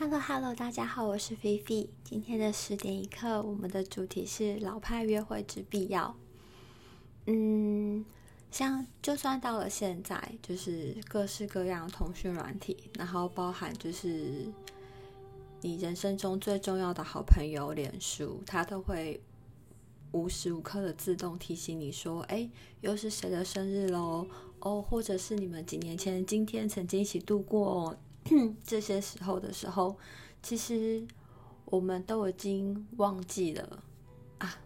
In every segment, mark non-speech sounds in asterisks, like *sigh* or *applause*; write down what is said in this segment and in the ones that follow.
Hello，Hello，大家好，我是菲菲。今天的十点一刻，我们的主题是老派约会之必要。嗯，像就算到了现在，就是各式各样通讯软体，然后包含就是你人生中最重要的好朋友脸书，它都会无时无刻的自动提醒你说：“哎，又是谁的生日喽？”哦，或者是你们几年前今天曾经一起度过 *clears throat* 这些时候的时候，其实我们都已经忘记了啊。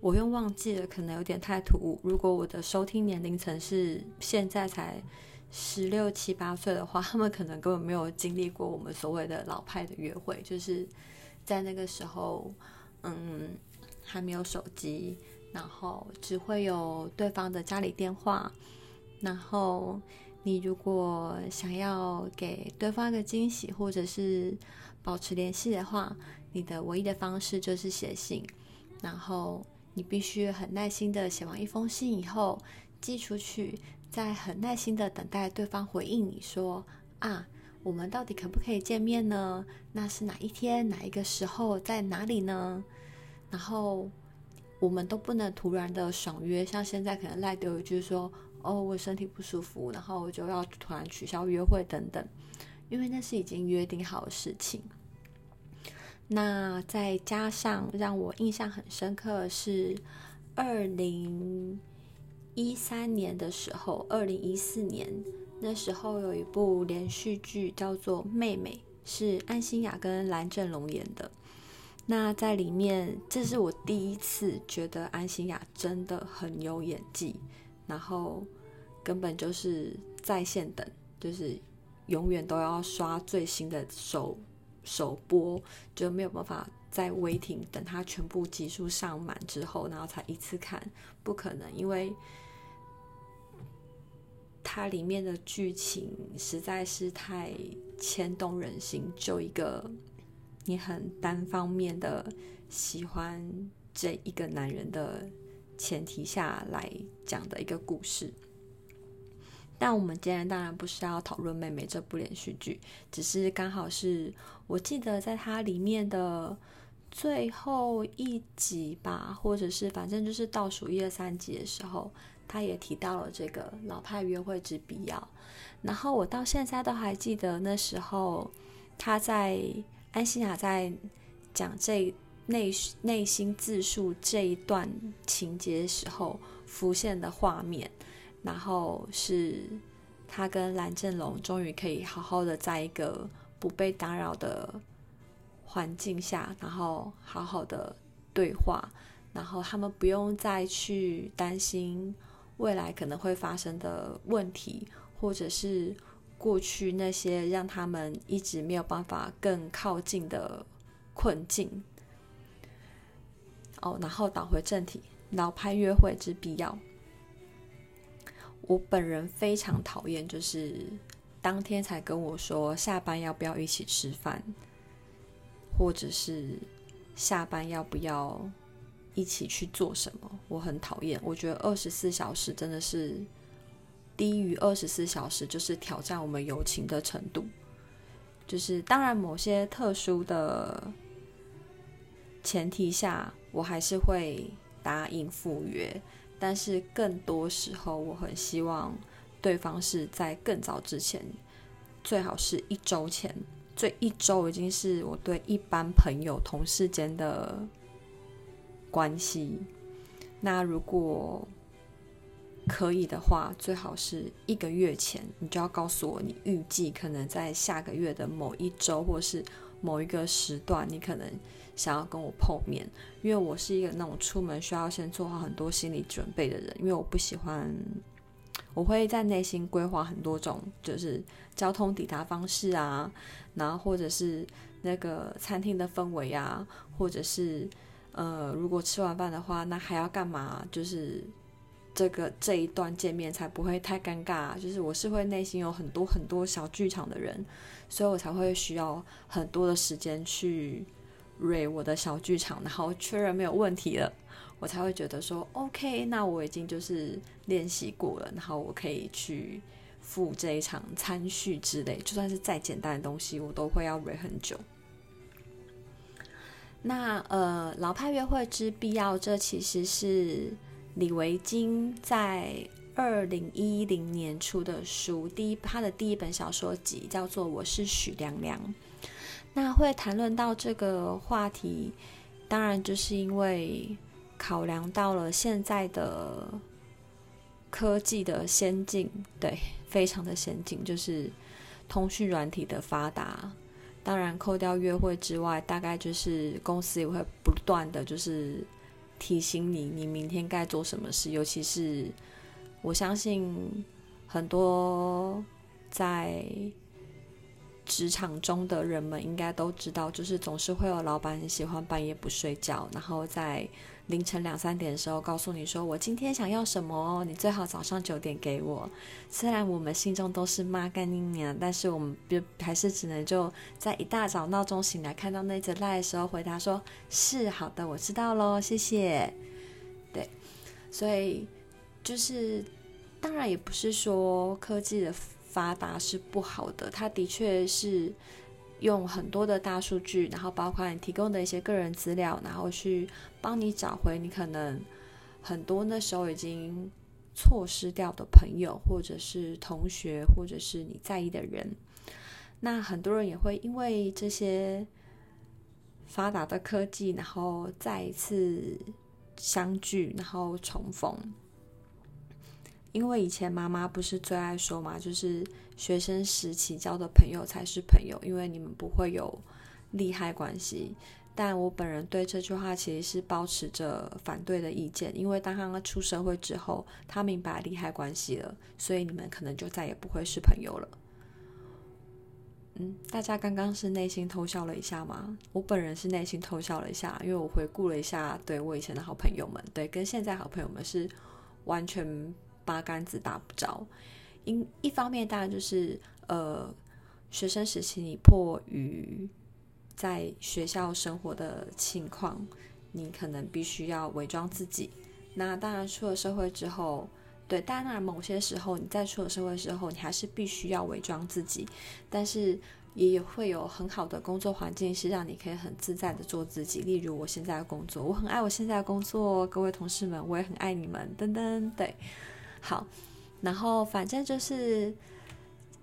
我用忘记了可能有点太突兀。如果我的收听年龄层是现在才十六七八岁的话，他们可能根本没有经历过我们所谓的老派的约会，就是在那个时候，嗯，还没有手机，然后只会有对方的家里电话。然后，你如果想要给对方一个惊喜，或者是保持联系的话，你的唯一的方式就是写信。然后，你必须很耐心的写完一封信以后寄出去，再很耐心的等待对方回应你说：“啊，我们到底可不可以见面呢？那是哪一天、哪一个时候、在哪里呢？”然后，我们都不能突然的爽约，像现在可能赖丢一句说。哦，我身体不舒服，然后我就要突然取消约会等等，因为那是已经约定好的事情。那再加上让我印象很深刻的是，二零一三年的时候，二零一四年那时候有一部连续剧叫做《妹妹》，是安心雅跟蓝正龙演的。那在里面，这是我第一次觉得安心雅真的很有演技。然后根本就是在线等，就是永远都要刷最新的首首播，就没有办法在 waiting 等它全部集数上满之后，然后才一次看，不可能，因为它里面的剧情实在是太牵动人心，就一个你很单方面的喜欢这一个男人的。前提下来讲的一个故事，但我们今天当然不是要讨论《妹妹》这部连续剧，只是刚好是我记得在它里面的最后一集吧，或者是反正就是倒数一二三集的时候，他也提到了这个老派约会之必要。然后我到现在都还记得那时候他在安心亚在讲这。内内心自述这一段情节时候浮现的画面，然后是他跟蓝正龙终于可以好好的在一个不被打扰的环境下，然后好好的对话，然后他们不用再去担心未来可能会发生的问题，或者是过去那些让他们一直没有办法更靠近的困境。哦，然后倒回正题，老派约会之必要。我本人非常讨厌，就是当天才跟我说下班要不要一起吃饭，或者是下班要不要一起去做什么，我很讨厌。我觉得二十四小时真的是低于二十四小时，就是挑战我们友情的程度。就是当然，某些特殊的前提下。我还是会答应赴约，但是更多时候我很希望对方是在更早之前，最好是一周前。这一周已经是我对一般朋友、同事间的关系。那如果可以的话，最好是一个月前，你就要告诉我你预计可能在下个月的某一周，或是某一个时段，你可能。想要跟我碰面，因为我是一个那种出门需要先做好很多心理准备的人，因为我不喜欢，我会在内心规划很多种，就是交通抵达方式啊，然后或者是那个餐厅的氛围啊，或者是呃，如果吃完饭的话，那还要干嘛？就是这个这一段见面才不会太尴尬，就是我是会内心有很多很多小剧场的人，所以我才会需要很多的时间去。我的小剧场，然后确认没有问题了，我才会觉得说 OK，那我已经就是练习过了，然后我可以去赴这一场餐叙之类，就算是再简单的东西，我都会要 re 很久。那呃，老派约会之必要，这其实是李维京在二零一零年出的书，第一他的第一本小说集叫做《我是许良良》。那会谈论到这个话题，当然就是因为考量到了现在的科技的先进，对，非常的先进，就是通讯软体的发达。当然，扣掉约会之外，大概就是公司也会不断的就是提醒你，你明天该做什么事。尤其是我相信很多在职场中的人们应该都知道，就是总是会有老板很喜欢半夜不睡觉，然后在。凌晨两三点的时候，告诉你说我今天想要什么，你最好早上九点给我。虽然我们心中都是妈干你娘，但是我们就还是只能就在一大早闹钟醒来看到那则赖的时候，回答说是好的，我知道喽，谢谢。对，所以就是当然也不是说科技的发达是不好的，它的确是。用很多的大数据，然后包括你提供的一些个人资料，然后去帮你找回你可能很多那时候已经错失掉的朋友，或者是同学，或者是你在意的人。那很多人也会因为这些发达的科技，然后再一次相聚，然后重逢。因为以前妈妈不是最爱说嘛，就是学生时期交的朋友才是朋友，因为你们不会有利害关系。但我本人对这句话其实是保持着反对的意见，因为当他出社会之后，他明白利害关系了，所以你们可能就再也不会是朋友了。嗯，大家刚刚是内心偷笑了一下吗？我本人是内心偷笑了一下，因为我回顾了一下，对我以前的好朋友们，对，跟现在好朋友们是完全。八竿子打不着，一一方面当然就是呃，学生时期你迫于在学校生活的情况，你可能必须要伪装自己。那当然出了社会之后，对，当然某些时候你在出了社会之后，你还是必须要伪装自己，但是也会有很好的工作环境，是让你可以很自在的做自己。例如我现在的工作，我很爱我现在的工作，各位同事们，我也很爱你们，噔噔，对。好，然后反正就是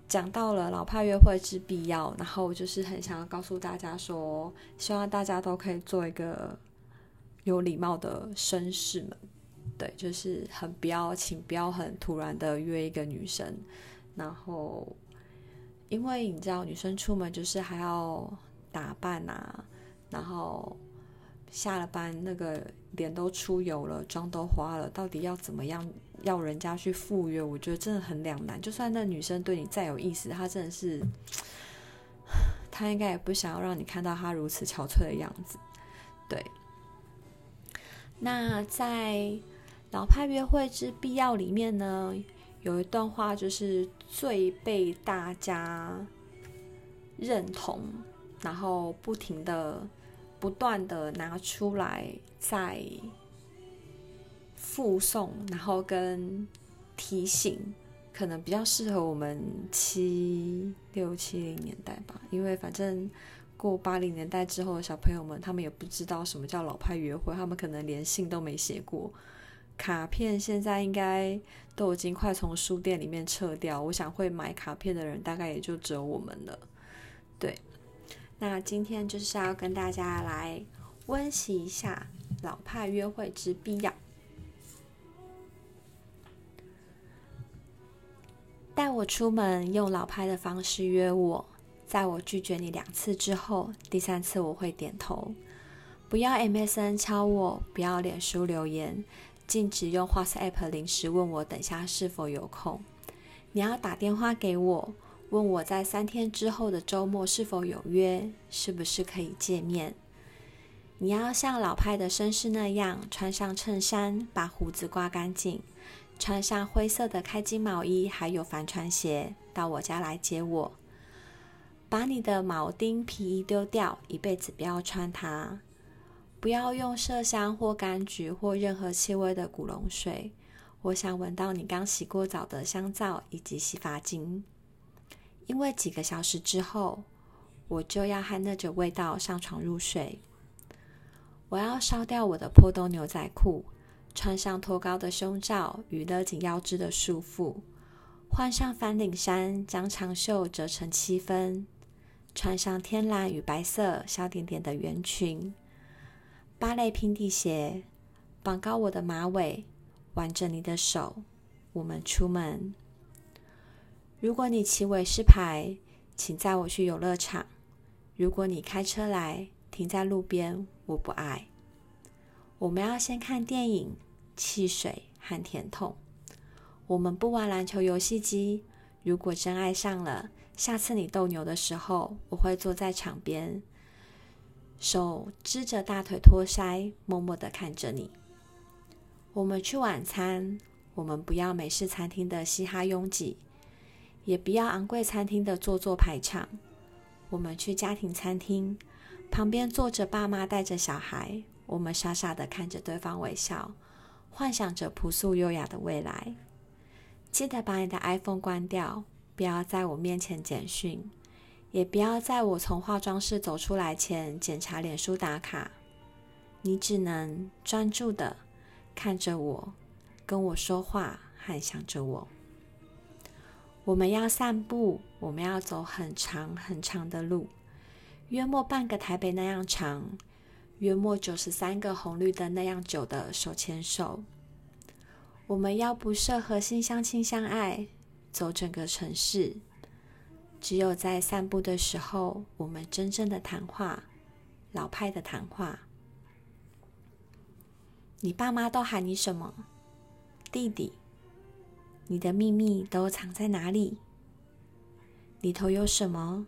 讲到了老派约会之必要，然后就是很想要告诉大家说，希望大家都可以做一个有礼貌的绅士们，对，就是很不要，请不要很突然的约一个女生，然后因为你知道女生出门就是还要打扮啊，然后下了班那个脸都出油了，妆都花了，到底要怎么样？要人家去赴约，我觉得真的很两难。就算那女生对你再有意思，她真的是，她应该也不想要让你看到她如此憔悴的样子。对。那在老派约会之必要里面呢，有一段话就是最被大家认同，然后不停的、不断的拿出来在。附送，然后跟提醒，可能比较适合我们七六七零年代吧，因为反正过八零年代之后的小朋友们，他们也不知道什么叫老派约会，他们可能连信都没写过，卡片现在应该都已经快从书店里面撤掉，我想会买卡片的人大概也就只有我们了。对，那今天就是要跟大家来温习一下老派约会之必要。带我出门，用老派的方式约我。在我拒绝你两次之后，第三次我会点头。不要 MSN 敲我，不要脸书留言，禁止用 WhatsApp 临时问我等下是否有空。你要打电话给我，问我在三天之后的周末是否有约，是不是可以见面。你要像老派的绅士那样，穿上衬衫，把胡子刮干净。穿上灰色的开襟毛衣，还有帆船鞋，到我家来接我。把你的铆钉皮衣丢掉，一辈子不要穿它。不要用麝香或柑橘或任何气味的古龙水。我想闻到你刚洗过澡的香皂以及洗发精，因为几个小时之后，我就要和那种味道上床入睡。我要烧掉我的破洞牛仔裤，穿上托高的胸罩与勒紧腰肢的束缚，换上翻领衫，将长袖折成七分，穿上天蓝与白色小点点的圆裙，芭蕾平底鞋，绑高我的马尾。挽着你的手，我们出门。如果你骑伟士牌，请载我去游乐场。如果你开车来，停在路边，我不爱。我们要先看电影、汽水和甜筒。我们不玩篮球游戏机。如果真爱上了，下次你斗牛的时候，我会坐在场边，手支着大腿托腮，默默的看着你。我们去晚餐，我们不要美式餐厅的嘻哈拥挤，也不要昂贵餐厅的座座排场。我们去家庭餐厅，旁边坐着爸妈带着小孩，我们傻傻的看着对方微笑，幻想着朴素优雅的未来。记得把你的 iPhone 关掉，不要在我面前简讯，也不要在我从化妆室走出来前检查脸书打卡。你只能专注的。看着我，跟我说话，还想着我。我们要散步，我们要走很长很长的路，约莫半个台北那样长，约莫九十三个红绿灯那样久的手牵手。我们要不设核心相亲相爱，走整个城市。只有在散步的时候，我们真正的谈话，老派的谈话。你爸妈都喊你什么？弟弟。你的秘密都藏在哪里？里头有什么？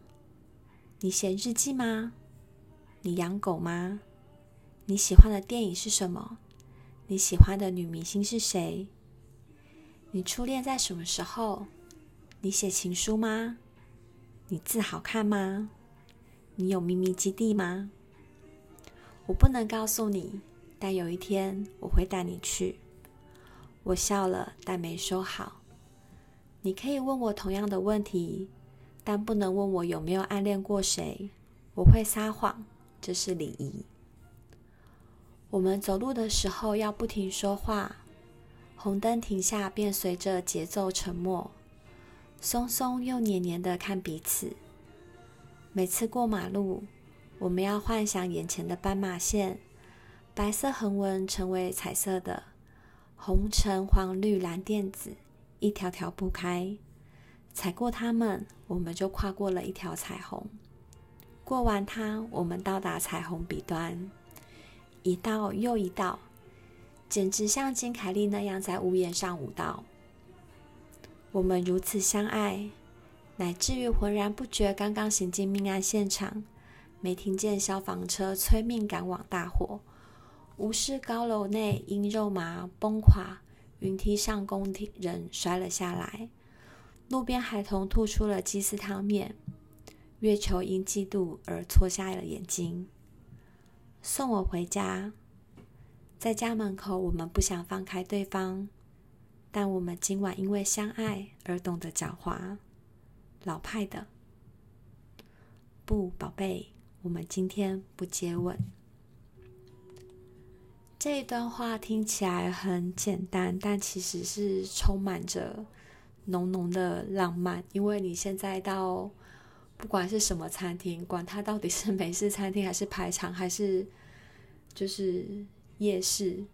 你写日记吗？你养狗吗？你喜欢的电影是什么？你喜欢的女明星是谁？你初恋在什么时候？你写情书吗？你字好看吗？你有秘密基地吗？我不能告诉你。但有一天我会带你去。我笑了，但没说好。你可以问我同样的问题，但不能问我有没有暗恋过谁。我会撒谎，这是礼仪。我们走路的时候要不停说话，红灯停下便随着节奏沉默，松松又黏黏的看彼此。每次过马路，我们要幻想眼前的斑马线。白色横纹成为彩色的，红橙黄绿蓝靛紫，一条条铺开。踩过它们，我们就跨过了一条彩虹。过完它，我们到达彩虹彼端，一道又一道，简直像金凯利那样在屋檐上舞蹈。我们如此相爱，乃至于浑然不觉刚刚行进命案现场，没听见消防车催命赶往大火。无视高楼内因肉麻崩垮，云梯上工人摔了下来，路边孩童吐出了鸡丝汤面，月球因嫉妒而搓瞎了眼睛。送我回家，在家门口，我们不想放开对方，但我们今晚因为相爱而懂得狡猾，老派的。不，宝贝，我们今天不接吻。这一段话听起来很简单，但其实是充满着浓浓的浪漫。因为你现在到不管是什么餐厅，管它到底是美式餐厅还是排场，还是就是夜市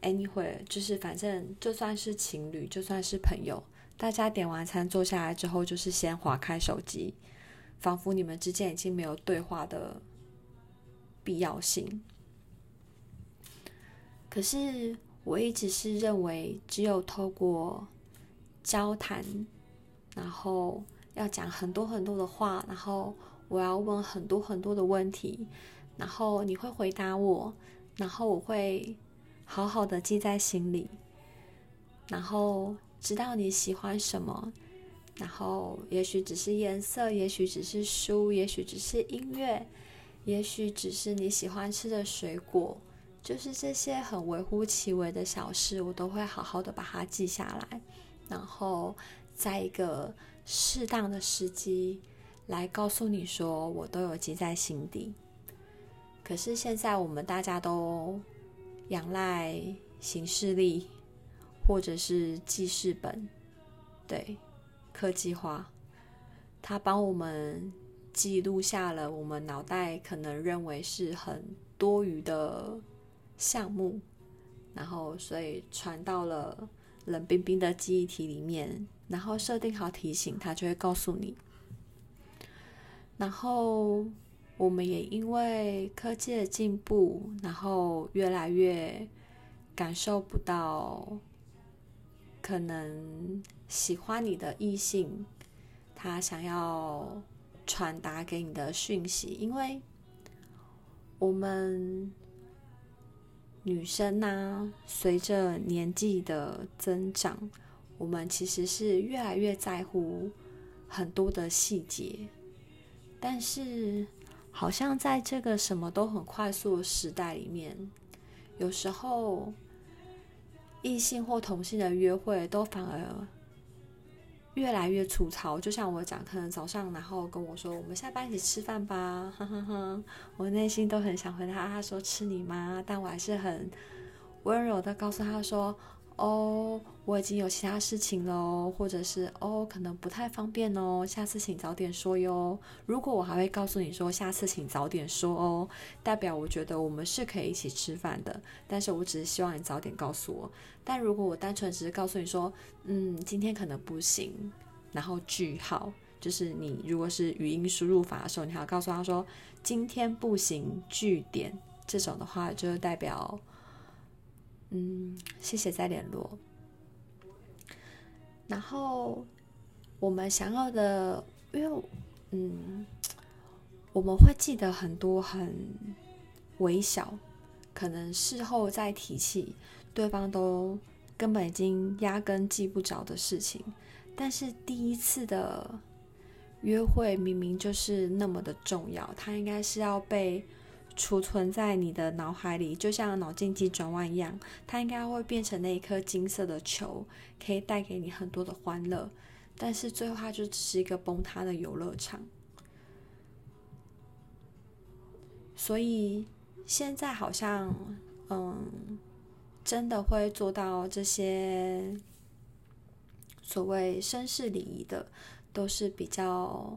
，anyway，就是反正就算是情侣，就算是朋友，大家点完餐坐下来之后，就是先滑开手机，仿佛你们之间已经没有对话的必要性。可是我一直是认为，只有透过交谈，然后要讲很多很多的话，然后我要问很多很多的问题，然后你会回答我，然后我会好好的记在心里，然后知道你喜欢什么，然后也许只是颜色，也许只是书，也许只是音乐，也许只是你喜欢吃的水果。就是这些很微乎其微的小事，我都会好好的把它记下来，然后在一个适当的时机来告诉你说，我都有记在心底。可是现在我们大家都仰赖行事历，或者是记事本，对，科技化，它帮我们记录下了我们脑袋可能认为是很多余的。项目，然后所以传到了冷冰冰的记忆体里面，然后设定好提醒，他就会告诉你。然后我们也因为科技的进步，然后越来越感受不到可能喜欢你的异性，他想要传达给你的讯息，因为我们。女生呢、啊，随着年纪的增长，我们其实是越来越在乎很多的细节。但是，好像在这个什么都很快速的时代里面，有时候异性或同性的约会都反而。越来越粗糙，就像我讲，可能早上然后跟我说，我们下班一起吃饭吧，哈哈哈。我内心都很想回答他说吃你妈，但我还是很温柔的告诉他说，哦，我已经有其他事情了，或者是哦，可能不太方便哦，下次请早点说哟。如果我还会告诉你说下次请早点说哦，代表我觉得我们是可以一起吃饭的，但是我只是希望你早点告诉我。但如果我单纯只是告诉你说，嗯，今天可能不行，然后句号，就是你如果是语音输入法的时候，你还要告诉他说今天不行，句点这种的话，就代表，嗯，谢谢再联络。然后我们想要的，因为嗯，我们会记得很多很微小，可能事后再提起。对方都根本已经压根记不着的事情，但是第一次的约会明明就是那么的重要，它应该是要被储存在你的脑海里，就像脑筋急转弯一样，它应该会变成那一颗金色的球，可以带给你很多的欢乐。但是最后它就只是一个崩塌的游乐场，所以现在好像，嗯。真的会做到这些所谓绅士礼仪的，都是比较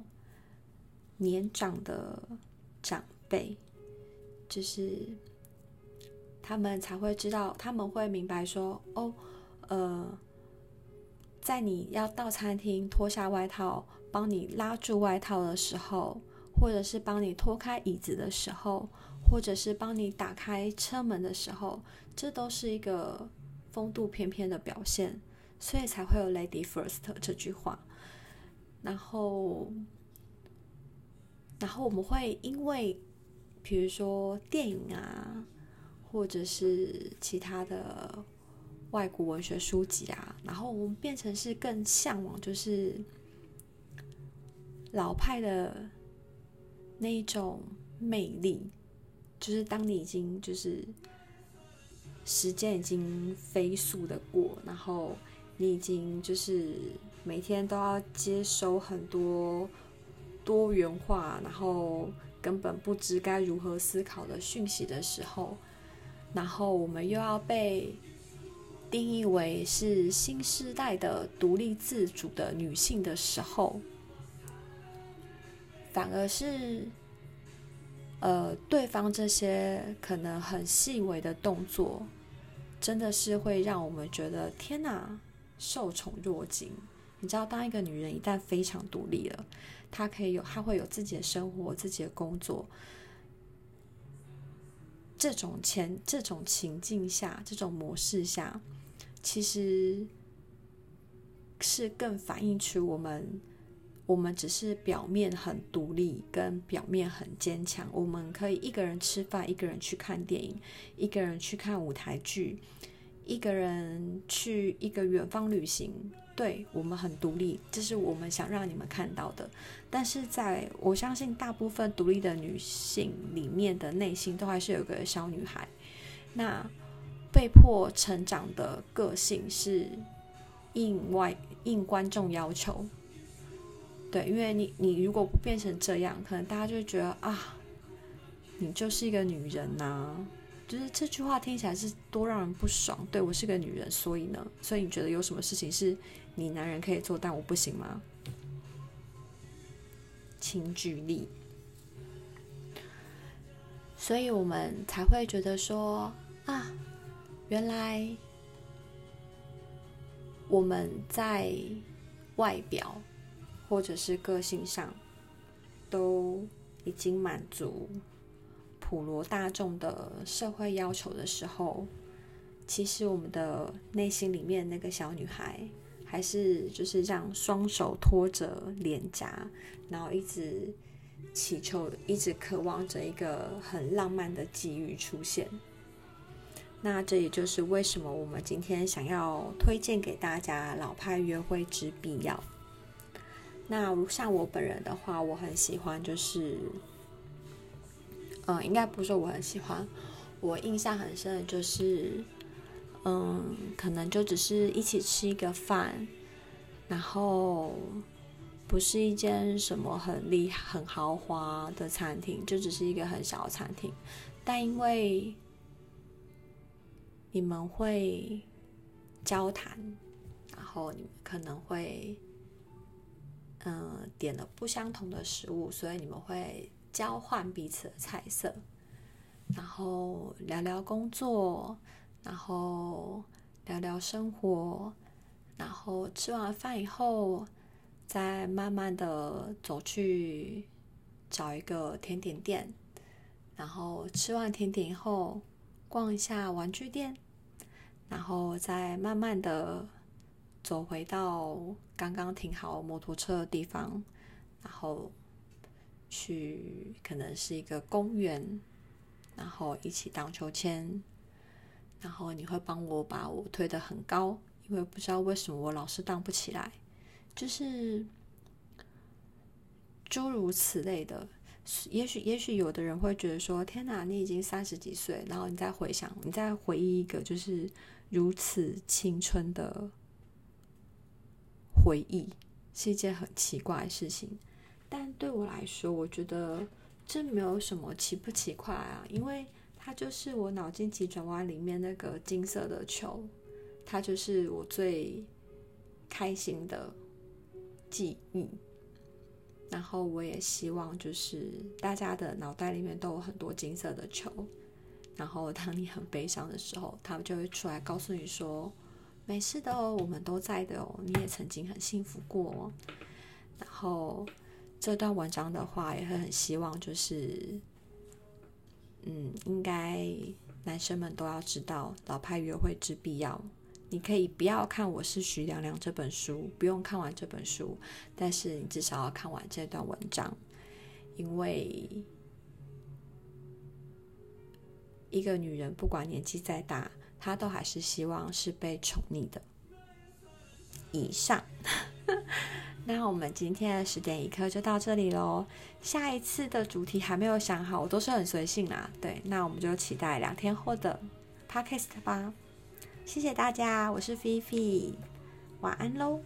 年长的长辈，就是他们才会知道，他们会明白说，哦，呃，在你要到餐厅脱下外套，帮你拉住外套的时候，或者是帮你脱开椅子的时候。或者是帮你打开车门的时候，这都是一个风度翩翩的表现，所以才会有 “lady first” 这句话。然后，然后我们会因为，比如说电影啊，或者是其他的外国文学书籍啊，然后我们变成是更向往，就是老派的那一种魅力。就是当你已经就是时间已经飞速的过，然后你已经就是每天都要接收很多多元化，然后根本不知该如何思考的讯息的时候，然后我们又要被定义为是新时代的独立自主的女性的时候，反而是。呃，对方这些可能很细微的动作，真的是会让我们觉得天哪，受宠若惊。你知道，当一个女人一旦非常独立了，她可以有，她会有自己的生活、自己的工作。这种前这种情境下，这种模式下，其实是更反映出我们。我们只是表面很独立，跟表面很坚强。我们可以一个人吃饭，一个人去看电影，一个人去看舞台剧，一个人去一个远方旅行。对，我们很独立，这是我们想让你们看到的。但是在我相信，大部分独立的女性里面的内心，都还是有个小女孩。那被迫成长的个性是应外应观众要求。对，因为你你如果不变成这样，可能大家就觉得啊，你就是一个女人呐、就是这句话听起来是多让人不爽。对，我是个女人，所以呢，所以你觉得有什么事情是你男人可以做，但我不行吗？请举例。所以我们才会觉得说啊，原来我们在外表。或者是个性上，都已经满足普罗大众的社会要求的时候，其实我们的内心里面那个小女孩，还是就是这样双手托着脸颊，然后一直祈求，一直渴望着一个很浪漫的机遇出现。那这也就是为什么我们今天想要推荐给大家《老派约会之必要》。那像我本人的话，我很喜欢，就是，嗯，应该不是说我很喜欢，我印象很深的就是，嗯，可能就只是一起吃一个饭，然后不是一间什么很厉害、很豪华的餐厅，就只是一个很小的餐厅，但因为你们会交谈，然后你们可能会。嗯，点了不相同的食物，所以你们会交换彼此的菜色，然后聊聊工作，然后聊聊生活，然后吃完饭以后，再慢慢的走去找一个甜点店，然后吃完甜点以后，逛一下玩具店，然后再慢慢的。走回到刚刚停好摩托车的地方，然后去可能是一个公园，然后一起荡秋千，然后你会帮我把我推得很高，因为不知道为什么我老是荡不起来，就是诸如此类的。也许也许有的人会觉得说：“天哪，你已经三十几岁，然后你再回想，你再回忆一个就是如此青春的。”回忆是一件很奇怪的事情，但对我来说，我觉得这没有什么奇不奇怪啊，因为它就是我脑筋急转弯里面那个金色的球，它就是我最开心的记忆。然后我也希望，就是大家的脑袋里面都有很多金色的球，然后当你很悲伤的时候，他们就会出来告诉你说。没事的哦，我们都在的哦。你也曾经很幸福过哦。然后这段文章的话，也会很希望就是，嗯，应该男生们都要知道老派约会之必要。你可以不要看《我是徐良良》这本书，不用看完这本书，但是你至少要看完这段文章，因为一个女人不管年纪再大。她都还是希望是被宠溺的。以上，*laughs* 那我们今天的十点一刻就到这里喽。下一次的主题还没有想好，我都是很随性啦。对，那我们就期待两天后的 Podcast 吧。谢谢大家，我是菲菲，晚安喽。